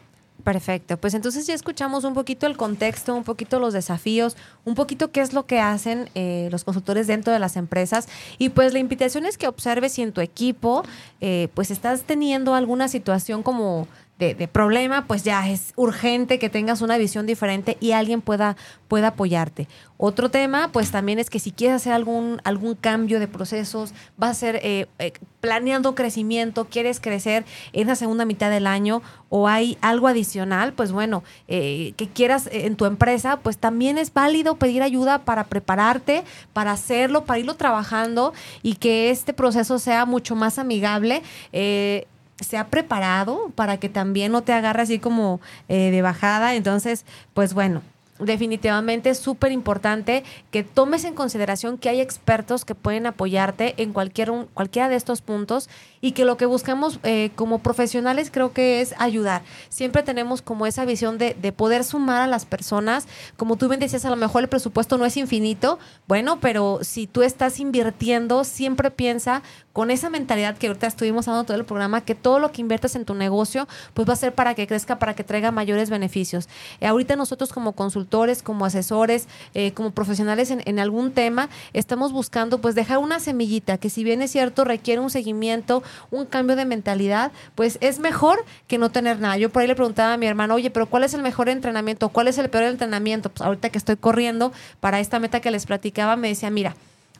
Perfecto, pues entonces ya escuchamos un poquito el contexto, un poquito los desafíos, un poquito qué es lo que hacen eh, los consultores dentro de las empresas. Y pues la invitación es que observes si en tu equipo eh, pues estás teniendo alguna situación como de, de problema, pues ya es urgente que tengas una visión diferente y alguien pueda, pueda apoyarte. Otro tema, pues también es que si quieres hacer algún, algún cambio de procesos, vas a ser eh, eh, planeando crecimiento, quieres crecer en la segunda mitad del año o hay algo adicional, pues bueno, eh, que quieras en tu empresa, pues también es válido pedir ayuda para prepararte, para hacerlo, para irlo trabajando y que este proceso sea mucho más amigable. eh, sea preparado para que también no te agarre así como eh, de bajada. Entonces, pues bueno, definitivamente es súper importante que tomes en consideración que hay expertos que pueden apoyarte en cualquier, un- cualquiera de estos puntos y que lo que buscamos eh, como profesionales creo que es ayudar. Siempre tenemos como esa visión de, de poder sumar a las personas. Como tú bien decías, a lo mejor el presupuesto no es infinito, bueno, pero si tú estás invirtiendo, siempre piensa con esa mentalidad que ahorita estuvimos hablando todo el programa, que todo lo que inviertes en tu negocio, pues va a ser para que crezca, para que traiga mayores beneficios. Eh, ahorita nosotros como consultores, como asesores, eh, como profesionales en, en algún tema, estamos buscando pues dejar una semillita que si bien es cierto requiere un seguimiento, un cambio de mentalidad, pues es mejor que no tener nada. Yo por ahí le preguntaba a mi hermano, oye, pero ¿cuál es el mejor entrenamiento? ¿Cuál es el peor entrenamiento? Pues ahorita que estoy corriendo para esta meta que les platicaba, me decía, mira,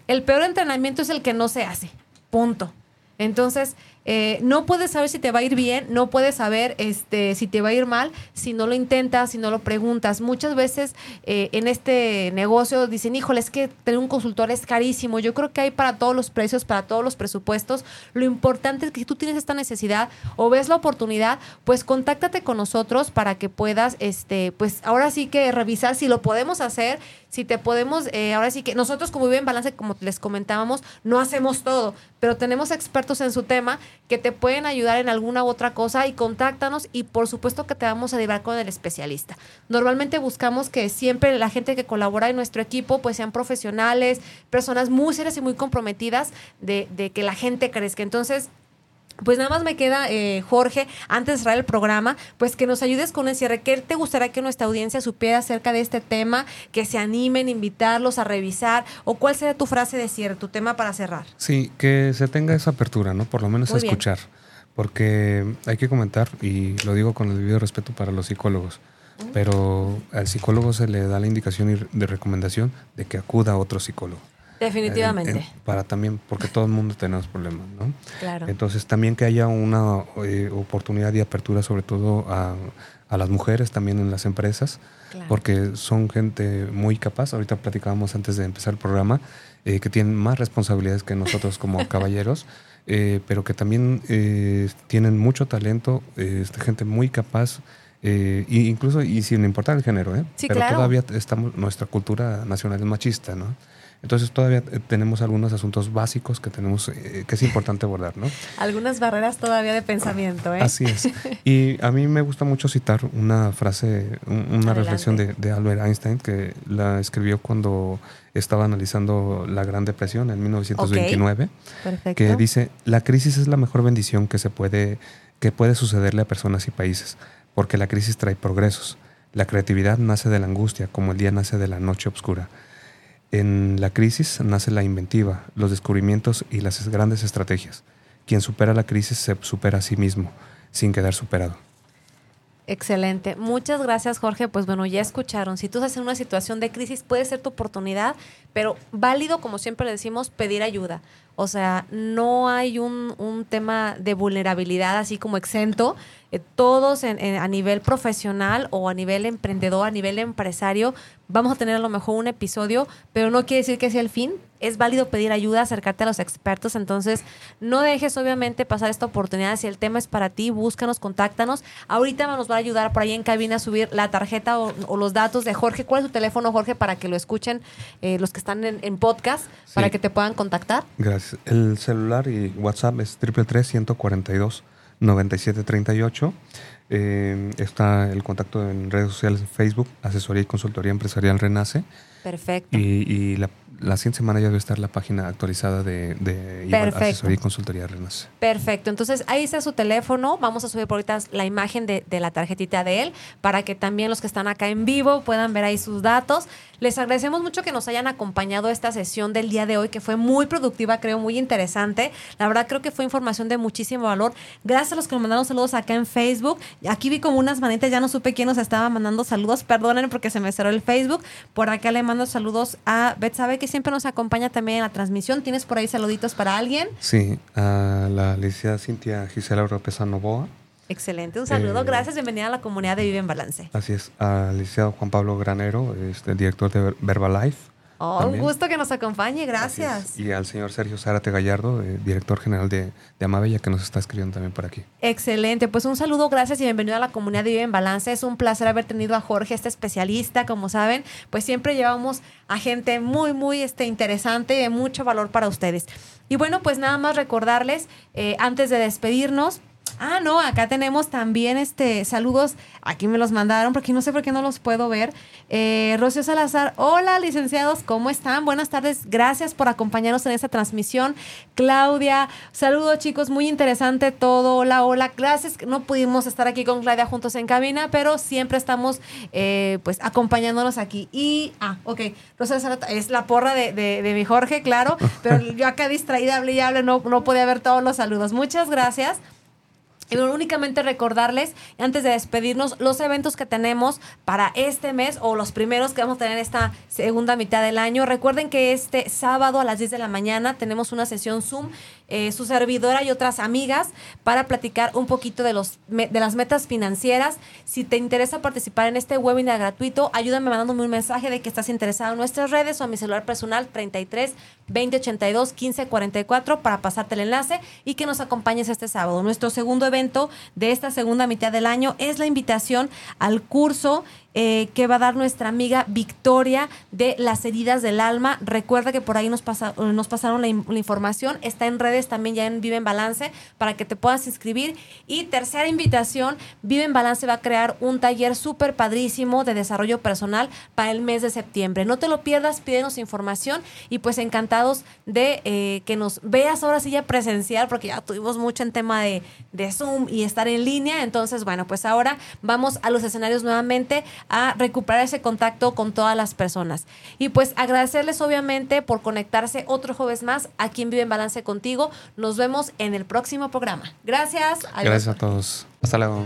el peor entrenamiento es el que no se hace. Punto. Entonces, eh, no puedes saber si te va a ir bien, no puedes saber este, si te va a ir mal si no lo intentas, si no lo preguntas. Muchas veces eh, en este negocio dicen, híjole, es que tener un consultor es carísimo. Yo creo que hay para todos los precios, para todos los presupuestos. Lo importante es que si tú tienes esta necesidad o ves la oportunidad, pues contáctate con nosotros para que puedas, este, pues ahora sí que revisar si lo podemos hacer, si te podemos, eh, ahora sí que nosotros como Vive en Balance, como les comentábamos, no hacemos todo, pero tenemos expertos en su tema que te pueden ayudar en alguna u otra cosa y contáctanos y por supuesto que te vamos a llevar con el especialista. Normalmente buscamos que siempre la gente que colabora en nuestro equipo pues sean profesionales, personas muy serias y muy comprometidas de, de que la gente crezca. Entonces, pues nada más me queda, eh, Jorge, antes de cerrar el programa, pues que nos ayudes con el cierre. ¿Qué te gustaría que nuestra audiencia supiera acerca de este tema? Que se animen, invitarlos a revisar. ¿O cuál sería tu frase de cierre, tu tema para cerrar? Sí, que se tenga esa apertura, ¿no? Por lo menos Muy bien. escuchar. porque hay que comentar, y lo digo con el debido respeto para los psicólogos, pero al psicólogo se le da la indicación y de recomendación de que acuda a otro psicólogo. Definitivamente. Eh, eh, para también, porque todo el mundo tenemos problemas, ¿no? Claro. Entonces también que haya una eh, oportunidad de apertura, sobre todo a, a, las mujeres también en las empresas, claro. porque son gente muy capaz. Ahorita platicábamos antes de empezar el programa, eh, que tienen más responsabilidades que nosotros como caballeros. Eh, pero que también eh, tienen mucho talento, eh, gente muy capaz, e incluso y sin importar el género, ¿eh? Sí, pero claro. todavía estamos, nuestra cultura nacional es machista, ¿no? Entonces todavía tenemos algunos asuntos básicos que tenemos eh, que es importante abordar, ¿no? Algunas barreras todavía de pensamiento, ¿eh? Así es. Y a mí me gusta mucho citar una frase, un, una Adelante. reflexión de, de, Albert Einstein que la escribió cuando estaba analizando la Gran Depresión en 1929, okay. Que dice, la crisis es la mejor bendición que se puede que puede sucederle a personas y países, porque la crisis trae progresos. La creatividad nace de la angustia, como el día nace de la noche oscura. En la crisis nace la inventiva, los descubrimientos y las grandes estrategias. Quien supera la crisis se supera a sí mismo, sin quedar superado. Excelente. Muchas gracias, Jorge. Pues bueno, ya escucharon. Si tú estás en una situación de crisis, puede ser tu oportunidad, pero válido, como siempre le decimos, pedir ayuda. O sea, no hay un, tema de vulnerabilidad así como exento. Eh, todos en, a nivel profesional o a nivel emprendedor, a nivel empresario, vamos a tener a lo mejor un episodio, pero no quiere decir que sea el fin. Es válido pedir ayuda, acercarte a los expertos. Entonces, no dejes obviamente pasar esta oportunidad. Si el tema es para ti, búscanos, contáctanos. Ahorita nos va a ayudar por ahí en cabina a subir la tarjeta o, o los datos de Jorge. ¿Cuál es su teléfono, Jorge, para que lo escuchen eh, los que están en, en podcast, sí. para que te puedan contactar? Gracias. El celular y WhatsApp es triple tres 142 9738. Eh, está el contacto en redes sociales en Facebook, Asesoría y Consultoría Empresarial Renace. Perfecto. Y, y la, la, siguiente semana ya debe estar la página actualizada de, de Asesoría y Consultoría Renace. Perfecto. Entonces ahí está su teléfono. Vamos a subir por ahorita la imagen de, de, la tarjetita de él para que también los que están acá en vivo puedan ver ahí sus datos. Les agradecemos mucho que nos hayan acompañado a esta sesión del día de hoy, que fue muy productiva, creo, muy interesante. La verdad, creo que fue información de muchísimo valor. Gracias a los que nos mandaron saludos acá en Facebook. Aquí vi como unas manitas, ya no supe quién nos estaba mandando saludos. Perdonen porque se me cerró el Facebook. Por acá le mando saludos a Betsabe, que siempre nos acompaña también en la transmisión. ¿Tienes por ahí saluditos para alguien? Sí, a la licenciada Cintia Gisela Oropesa Novoa. Excelente, un saludo. Eh, Gracias, bienvenida a la comunidad de Vive en Balance. Así es, al licenciado Juan Pablo Granero, este, director de Verbalife. Oh, también. un gusto que nos acompañe, gracias. Y al señor Sergio Zárate Gallardo, eh, director general de, de, Amabella, que nos está escribiendo también por aquí. Excelente, pues un saludo, gracias y bienvenido a la comunidad de Vive en Balance. Es un placer haber tenido a Jorge, este especialista, como saben, pues siempre llevamos a gente muy, muy este, interesante y de mucho valor para ustedes. Y bueno, pues nada más recordarles, eh, antes de despedirnos, Ah, no, acá tenemos también este saludos. Aquí me los mandaron porque no sé por qué no los puedo ver. Eh, Rocío Salazar, hola licenciados, ¿cómo están? Buenas tardes, gracias por acompañarnos en esta transmisión. Claudia, saludos chicos, muy interesante todo. Hola, hola, gracias. No pudimos estar aquí con Claudia juntos en cabina, pero siempre estamos eh, pues acompañándonos aquí. Y, ah, ok, Rocío Salazar es la porra de, de, de mi Jorge, claro, pero yo acá distraída, hablé y hablé, no, no podía ver todos los saludos. Muchas gracias. Y únicamente recordarles, antes de despedirnos, los eventos que tenemos para este mes o los primeros que vamos a tener esta segunda mitad del año. Recuerden que este sábado a las 10 de la mañana tenemos una sesión Zoom, eh, su servidora y otras amigas, para platicar un poquito de, los, de las metas financieras. Si te interesa participar en este webinar gratuito, ayúdame mandándome un mensaje de que estás interesado en nuestras redes o a mi celular personal 33 2082 1544 para pasarte el enlace y que nos acompañes este sábado. Nuestro segundo evento de esta segunda mitad del año. Es la invitación al curso eh, que va a dar nuestra amiga Victoria de las heridas del alma. Recuerda que por ahí nos, nos pasaron la, información. Está en redes también ya en Vive en Balance para que te puedas inscribir. Y tercera invitación, Vive en Balance va a crear un taller súper padrísimo de desarrollo personal para el mes de septiembre. No te lo pierdas, pídenos información y pues encantados de eh, que nos veas ahora sí ya presencial porque ya tuvimos mucho en tema de Zoom y estar en línea. Entonces, bueno, pues ahora vamos a los escenarios nuevamente a recuperar ese contacto con todas las personas. Y pues agradecerles obviamente por conectarse otro jueves más aquí en Vive en Balance contigo. Nos vemos en el próximo programa. Gracias. Adiós. Gracias a todos. Hasta luego.